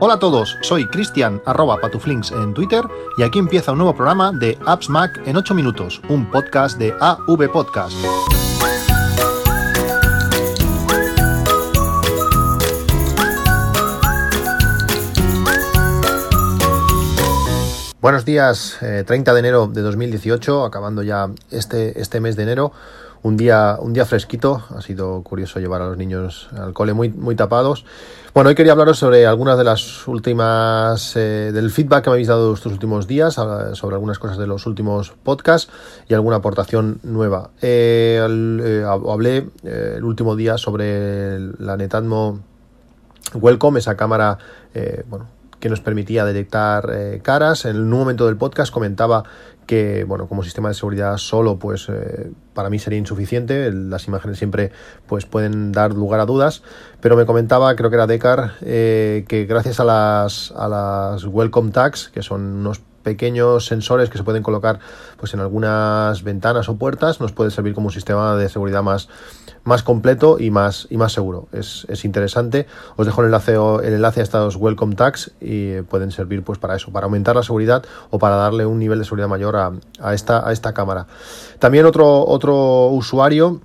Hola a todos, soy Cristian arroba patuflinks en Twitter y aquí empieza un nuevo programa de Apps Mac en 8 minutos, un podcast de AV Podcast. Buenos días, 30 eh, de enero de 2018, acabando ya este, este mes de enero un día, un día fresquito. Ha sido curioso llevar a los niños al cole muy, muy tapados. Bueno, hoy quería hablaros sobre algunas de las últimas, eh, del feedback que me habéis dado estos últimos días, sobre algunas cosas de los últimos podcasts y alguna aportación nueva. Eh, eh, hablé el último día sobre la Netatmo Welcome, esa cámara, bueno, que nos permitía detectar caras. En un momento del podcast comentaba que bueno como sistema de seguridad solo pues eh, para mí sería insuficiente las imágenes siempre pues pueden dar lugar a dudas pero me comentaba creo que era Decar eh, que gracias a las a las welcome tags que son unos pequeños sensores que se pueden colocar pues en algunas ventanas o puertas nos puede servir como un sistema de seguridad más, más completo y más, y más seguro. Es, interesante. Os dejo el enlace, el enlace a estos welcome tags y pueden servir pues para eso, para aumentar la seguridad o para darle un nivel de seguridad mayor a, a esta, a esta cámara. También otro, otro usuario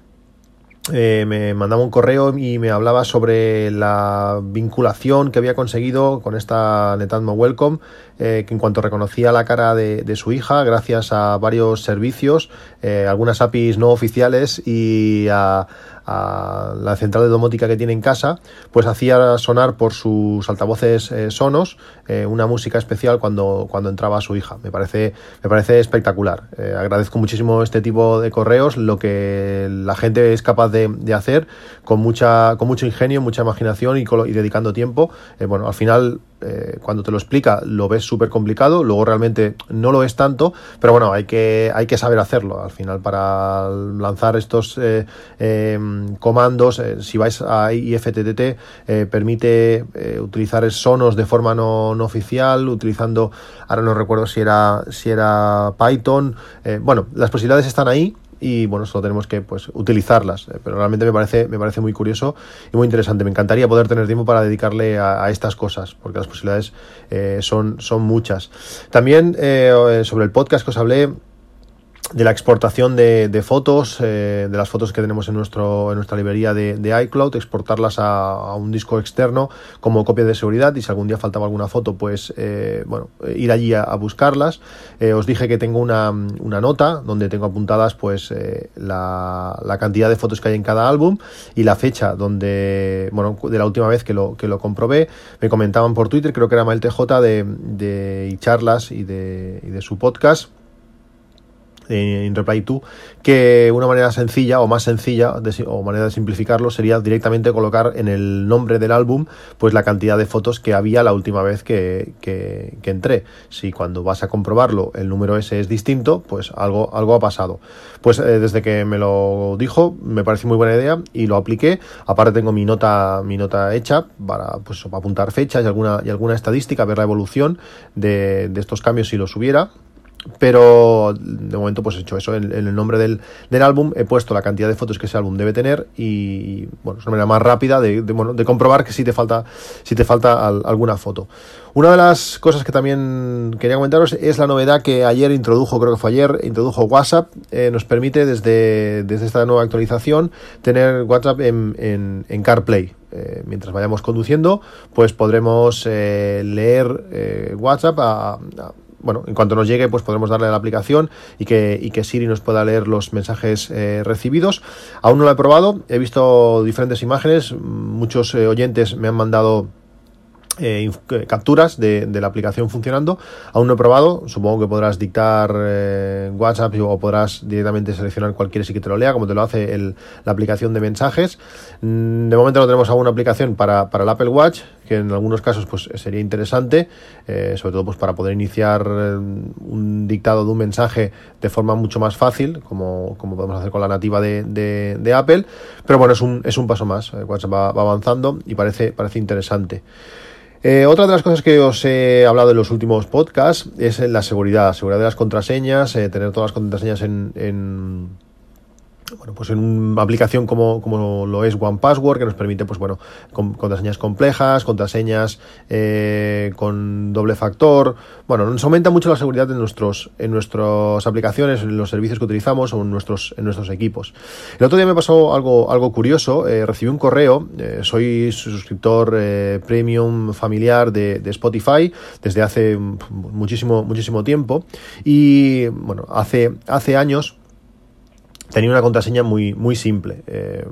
eh, me mandaba un correo y me hablaba sobre la vinculación que había conseguido con esta Netatmo Welcome, eh, que en cuanto reconocía la cara de, su hija, gracias a varios servicios, eh, algunas APIs no oficiales y a, a la central de domótica que tiene en casa, pues hacía sonar por sus altavoces eh, sonos eh, una música especial cuando, cuando entraba su hija. Me parece, me parece espectacular. Eh, agradezco muchísimo este tipo de correos, lo que la gente es capaz de, hacer con, mucha, con mucho ingenio, mucha imaginación y dedicando tiempo. bueno, al final eh, cuando te lo explica lo ves súper complicado, luego realmente no lo es tanto, pero bueno, hay que, hay que saber hacerlo. Al final, para lanzar estos eh, em, comandos, eh, si vais a IFTTT, permite utilizar sonos de forma no, no, oficial, utilizando, ahora no recuerdo si era, si era Python. bueno, las posibilidades están ahí y bueno, solo tenemos que pues utilizarlas. Eh, pero realmente me parece, me parece muy curioso y muy interesante. Me encantaría poder tener tiempo para dedicarle a, estas cosas, porque las posibilidades eh, son, son muchas. También eh, sobre el podcast que os hablé, de la exportación de, fotos, eh, de las fotos que tenemos en, nuestro, en nuestra librería de, iCloud, exportarlas a, un disco externo como copia de seguridad y si algún día faltaba alguna foto, pues eh, bueno, ir allí a, buscarlas. Eh, os dije que tengo una, nota donde tengo apuntadas pues la, la, cantidad de fotos que hay en cada álbum y la fecha donde, bueno, de la última vez que lo, que lo comprobé. Me comentaban por Twitter, creo que era Mael TJ de, de charlas y de, y de su podcast en Reply 2 que una manera sencilla o más sencilla o manera de simplificarlo sería directamente colocar en el nombre del álbum pues la cantidad de fotos que había la última vez que, que, entré. Si cuando vas a comprobarlo el número ese es distinto pues algo, algo ha pasado. Pues eh, desde que me lo dijo me pareció muy buena idea y lo apliqué. Aparte tengo mi nota mi nota hecha para pues apuntar fechas y alguna, y alguna estadística ver la evolución de, de estos cambios si los hubiera pero de momento pues he hecho eso. En, el nombre del, álbum he puesto la cantidad de fotos que ese álbum debe tener y bueno es una manera más rápida de, bueno, de comprobar que si te falta si te falta alguna foto. Una de las cosas que también quería comentaros es la novedad que ayer introdujo creo que fue ayer introdujo WhatsApp. Eh, nos permite desde, desde esta nueva actualización tener WhatsApp en, en, CarPlay. Eh, mientras vayamos conduciendo pues podremos eh, leer WhatsApp a bueno, en cuanto nos llegue, pues podremos darle a la aplicación y que, y que Siri nos pueda leer los mensajes eh, recibidos. Aún no lo he probado, he visto diferentes imágenes, muchos eh, oyentes me han mandado eh, capturas de, la aplicación funcionando. Aún no he probado, supongo que podrás dictar eh, WhatsApp o podrás directamente seleccionar cualquier sí que te lo lea, como te lo hace la aplicación de mensajes. Mm, de momento no tenemos aún una aplicación para, el Apple Watch, que en algunos casos pues, sería interesante, eh, sobre todo pues, para poder iniciar un dictado de un mensaje de forma mucho más fácil, como, como podemos hacer con la nativa de, Apple. Pero bueno, es un, es un paso más. WhatsApp va, va avanzando y parece, parece interesante. Eh, otra de las cosas que os he hablado en los últimos podcasts es la seguridad, seguridad de las contraseñas, eh, tener todas las contraseñas en, bueno, pues en una aplicación como, como lo es One Password, que nos permite, pues bueno, con, contraseñas complejas, contraseñas eh, con doble factor. Bueno, nos aumenta mucho la seguridad en nuestros, en nuestras aplicaciones, en los servicios que utilizamos o en nuestros, en nuestros equipos. El otro día me pasó algo, algo curioso. Eh, recibí un correo. Eh, soy suscriptor premium familiar de, de, Spotify desde hace muchísimo, muchísimo tiempo. Y bueno, hace, hace años tenía una contraseña muy, muy simple. Eh,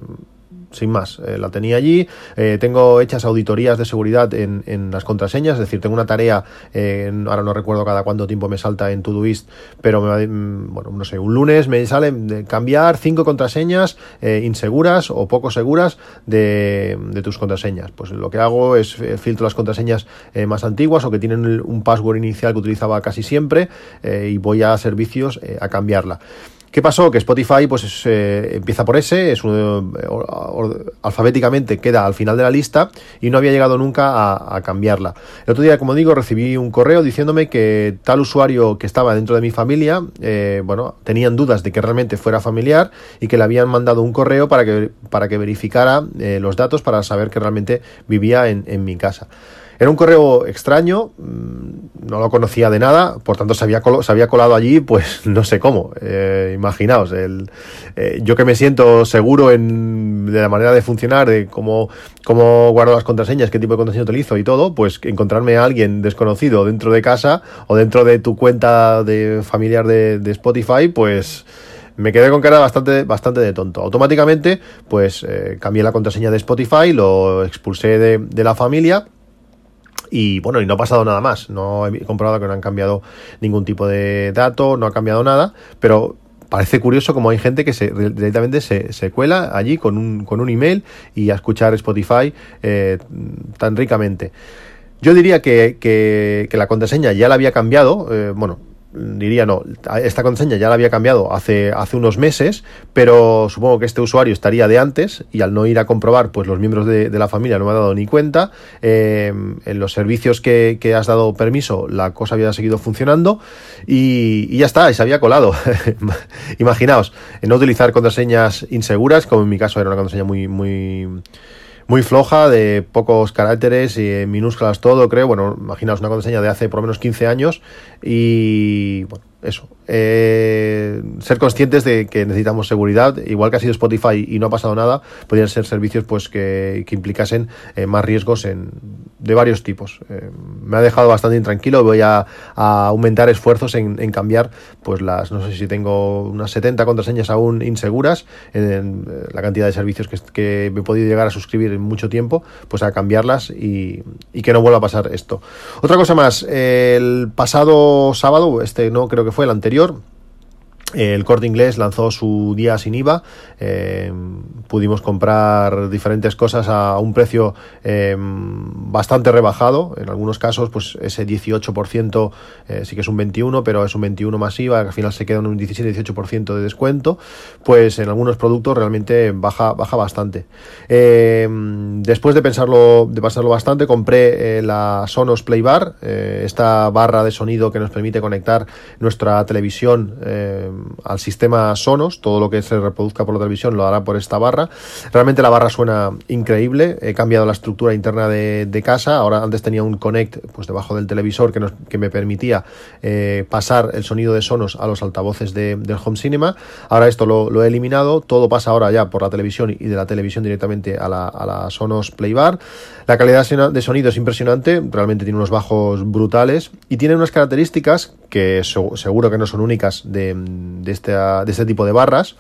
sin más, eh, la tenía allí. Eh, tengo hechas auditorías de seguridad en, en, las contraseñas, es decir, tengo una tarea, ahora no recuerdo cada cuánto tiempo me salta en Todoist, pero me, mm, bueno, no sé, un lunes me sale de cambiar cinco contraseñas inseguras o poco seguras de, de, tus contraseñas. Pues lo que hago es filtro las contraseñas más antiguas o que tienen un password inicial que utilizaba casi siempre y voy a servicios a cambiarla. ¿Qué pasó? Que Spotify pues eh, empieza por ese, es alfabéticamente queda al final de la lista y no había llegado nunca a, cambiarla. El otro día, como digo, recibí un correo diciéndome que tal usuario que estaba dentro de mi familia, eh, bueno, tenían dudas de que realmente fuera familiar y que le habían mandado un correo para que, para que verificara eh, los datos para saber que realmente vivía en mi casa. Era un correo extraño, mm, no lo conocía de nada, por tanto se había, se había colado allí, pues no sé cómo. Eh, imaginaos, eh, yo que me siento seguro en, de la manera de funcionar, de cómo, guardo las contraseñas, qué tipo de contraseña utilizo y todo, pues encontrarme a alguien desconocido dentro de casa o dentro de tu cuenta de familiar de, Spotify, pues me quedé con cara bastante, bastante de tonto. Automáticamente, pues eh, cambié la contraseña de Spotify, lo expulsé de la familia y bueno, y no ha pasado nada más. No he comprobado que no han cambiado ningún tipo de dato, no ha cambiado nada, pero parece curioso como hay gente que se, directamente se, se cuela allí con un, con un email y a escuchar Spotify eh, tan ricamente. Yo diría que, que, la contraseña ya la había cambiado, eh, bueno, diría no, esta contraseña ya la había cambiado hace, hace unos meses, pero supongo que este usuario estaría de antes y al no ir a comprobar, pues los miembros de, la familia no me han dado ni cuenta. Eh, en los servicios que, has dado permiso, la cosa había seguido funcionando y, ya está, y se había colado. Imaginaos, no utilizar contraseñas inseguras, como en mi caso era una contraseña muy, muy muy floja, de pocos caracteres y minúsculas todo, creo. Bueno, imaginaos una contraseña de hace por lo menos 15 años y bueno, eso, eh, ser conscientes de que necesitamos seguridad, igual que ha sido Spotify y no ha pasado nada, podrían ser servicios pues que, que implicasen eh, más riesgos en, de varios tipos. Eh, me ha dejado bastante intranquilo, voy a, aumentar esfuerzos en, en, cambiar pues las, no sé si tengo unas 70 contraseñas aún inseguras, en, en la cantidad de servicios que, que, me he podido llegar a suscribir en mucho tiempo, pues a cambiarlas y que no vuelva a pasar esto. Otra cosa más, el pasado sábado, este no creo que fue el anterior, el corte inglés lanzó su día sin IVA. Eh, pudimos comprar diferentes cosas a un precio eh, bastante rebajado. En algunos casos, pues ese 18% eh, sí que es un 21, pero es un 21 más IVA, al final se queda en un 17-18% de descuento. Pues en algunos productos realmente baja, baja bastante. después de pensarlo, de pasarlo bastante, compré la Sonos Play Bar, esta barra de sonido que nos permite conectar nuestra televisión al sistema Sonos, todo lo que se reproduzca por la televisión lo hará por esta barra. Realmente la barra suena increíble, he cambiado la estructura interna de, casa, ahora antes tenía un Connect pues debajo del televisor que, nos, que me permitía eh, pasar el sonido de Sonos a los altavoces de, del Home Cinema, ahora esto lo, he eliminado, todo pasa ahora ya por la televisión y de la televisión directamente a la, a la Sonos Playbar. La calidad de sonido es impresionante, realmente tiene unos bajos brutales y tiene unas características que seguro que no son únicas de, de, este, tipo de barras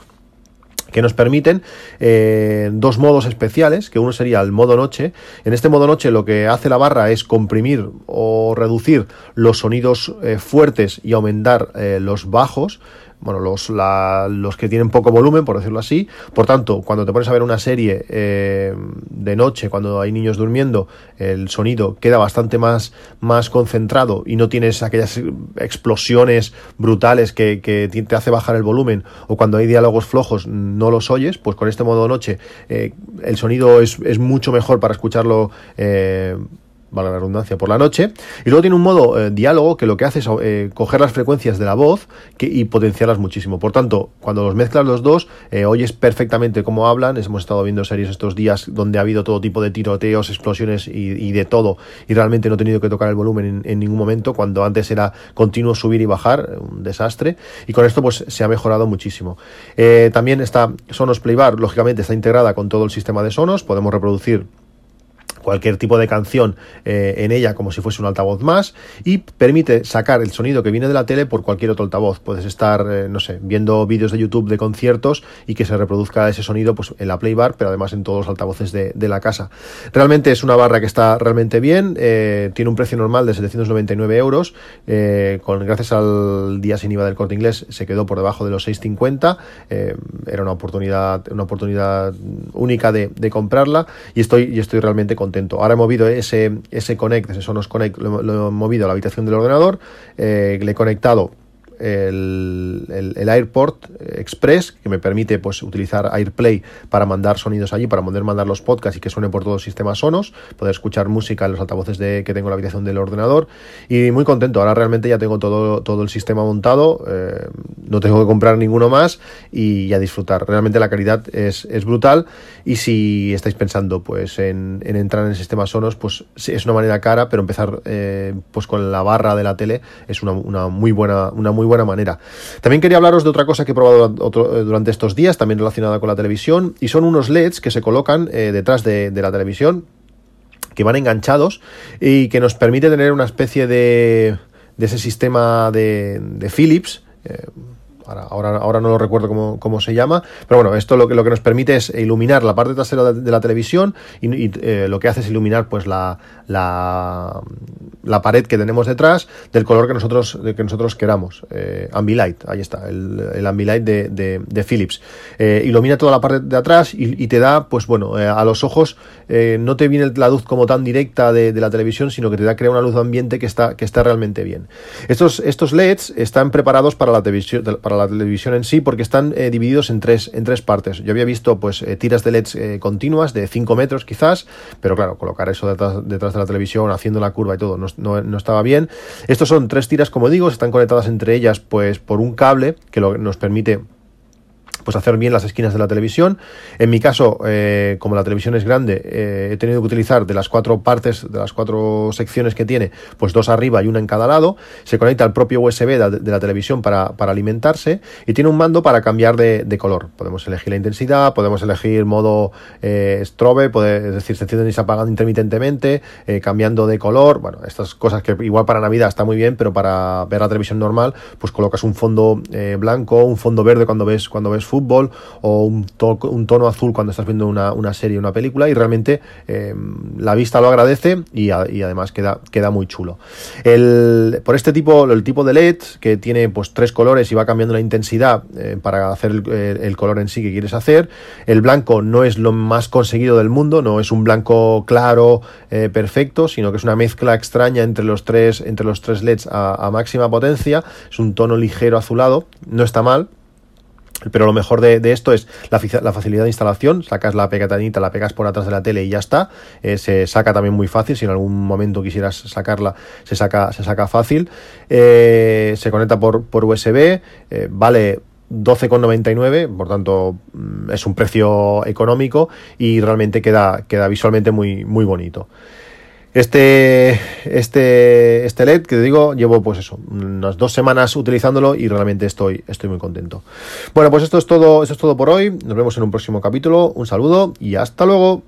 que nos permiten eh, dos modos especiales, que uno sería el modo noche. En este modo noche lo que hace la barra es comprimir o reducir los sonidos eh, fuertes y aumentar eh, los bajos bueno, los, la, los que tienen poco volumen, por decirlo así. Por tanto, cuando te pones a ver una serie eh, de noche, cuando hay niños durmiendo, el sonido queda bastante más, más concentrado y no tienes aquellas explosiones brutales que, que te hace bajar el volumen o cuando hay diálogos flojos no los oyes, pues con este modo noche eh, el sonido es, es, mucho mejor para escucharlo. Eh, valga la redundancia, por la noche. Y luego tiene un modo eh, diálogo que lo que hace es eh, coger las frecuencias de la voz y potenciarlas muchísimo. Por tanto, cuando los mezclas los dos, eh, oyes perfectamente cómo hablan. Hemos estado viendo series estos días donde ha habido todo tipo de tiroteos, explosiones y, de todo. Y realmente no he tenido que tocar el volumen en, ningún momento, cuando antes era continuo subir y bajar, un desastre. Y con esto pues se ha mejorado muchísimo. también está Sonos Playbar, lógicamente está integrada con todo el sistema de Sonos. Podemos reproducir cualquier tipo de canción eh, en ella como si fuese un altavoz más y permite sacar el sonido que viene de la tele por cualquier otro altavoz. Puedes estar, eh, no sé, viendo vídeos de YouTube de conciertos y que se reproduzca ese sonido pues, en la playbar, pero además en todos los altavoces de, la casa. Realmente es una barra que está realmente bien, eh, tiene un precio normal de 799 euros, con, gracias al día sin IVA del corte inglés se quedó por debajo de los 650, era una oportunidad, una oportunidad única de, comprarla y estoy, y estoy realmente contento Ahora he movido ese, ese Connect, ese Sonos Connect, lo, he movido a la habitación del ordenador, eh, le he conectado el, el, AirPort Express, que me permite pues, utilizar AirPlay para mandar sonidos allí, para poder mandar los podcasts y que suene por todos los sistemas sonos, poder escuchar música en los altavoces de, que tengo en la habitación del ordenador. Y muy contento, ahora realmente ya tengo todo, todo el sistema montado, eh, no tengo que comprar ninguno más y a disfrutar. Realmente la calidad es, es brutal y si estáis pensando pues en, entrar en el sistema sonos, pues es una manera cara, pero empezar eh, pues con la barra de la tele es una, una muy buena, una muy buena manera. También quería hablaros de otra cosa que he probado eh, durante estos días, también relacionada con la televisión, y son unos LEDs que se colocan eh, detrás de, la televisión, que van enganchados y que nos permite tener una especie de, de ese sistema de, de Philips. Eh, Ahora, ahora, no lo recuerdo cómo, se llama, pero bueno, esto lo que, lo que nos permite es iluminar la parte trasera de, la televisión y, eh, lo que hace es iluminar pues la, la, la, pared que tenemos detrás del color que nosotros, que nosotros queramos. Eh, Ambilight, ahí está, el, el Ambilight de, de, Philips. Eh, ilumina toda la parte de atrás y, te da, pues bueno, a los ojos no te viene la luz como tan directa de, la televisión, sino que te da crea una luz ambiente que está, que está realmente bien. Estos, estos LEDs están preparados para la televisión, la la televisión en sí porque están eh, divididos en tres, en tres partes. Yo había visto pues eh, tiras de LEDs eh, continuas de 5 metros quizás, pero claro, colocar eso detrás, detrás, de la televisión haciendo la curva y todo no, no, estaba bien. Estos son tres tiras como digo, están conectadas entre ellas pues por un cable que lo, nos permite pues hacer bien las esquinas de la televisión. En mi caso, eh, como la televisión es grande, eh, he tenido que utilizar de las cuatro partes, de las cuatro secciones que tiene, pues dos arriba y una en cada lado. Se conecta al propio USB de, la televisión para, alimentarse y tiene un mando para cambiar de, color. Podemos elegir la intensidad, podemos elegir modo eh, strobe, es decir, se encienden y se apagan intermitentemente, cambiando de color. Bueno, estas cosas que igual para Navidad está muy bien, pero para ver la televisión normal, pues colocas un fondo blanco, un fondo verde cuando ves, cuando ves fútbol o un, un tono azul cuando estás viendo una, una serie, una película y realmente eh, la vista lo agradece y, además queda, queda muy chulo. El, por este tipo, el tipo de LED que tiene pues tres colores y va cambiando la intensidad eh, para hacer el, color en sí que quieres hacer, el blanco no es lo más conseguido del mundo, no es un blanco claro, eh, perfecto, sino que es una mezcla extraña entre los tres, entre los tres LEDs a máxima potencia, es un tono ligero azulado, no está mal, pero lo mejor de, esto es la, facilidad de instalación. Sacas la pegatanita, la pegas por atrás de la tele y ya está. Eh, se saca también muy fácil. Si en algún momento quisieras sacarla, se saca, se saca fácil. Eh, se conecta por, por USB. Eh, vale 12,99, por tanto mm, es un precio económico y realmente queda, queda visualmente muy, muy bonito. Este, este, este LED que te digo, llevo pues eso, unas dos semanas utilizándolo y realmente estoy, estoy muy contento. Bueno, pues esto es todo, esto es todo por hoy. Nos vemos en un próximo capítulo. Un saludo y hasta luego.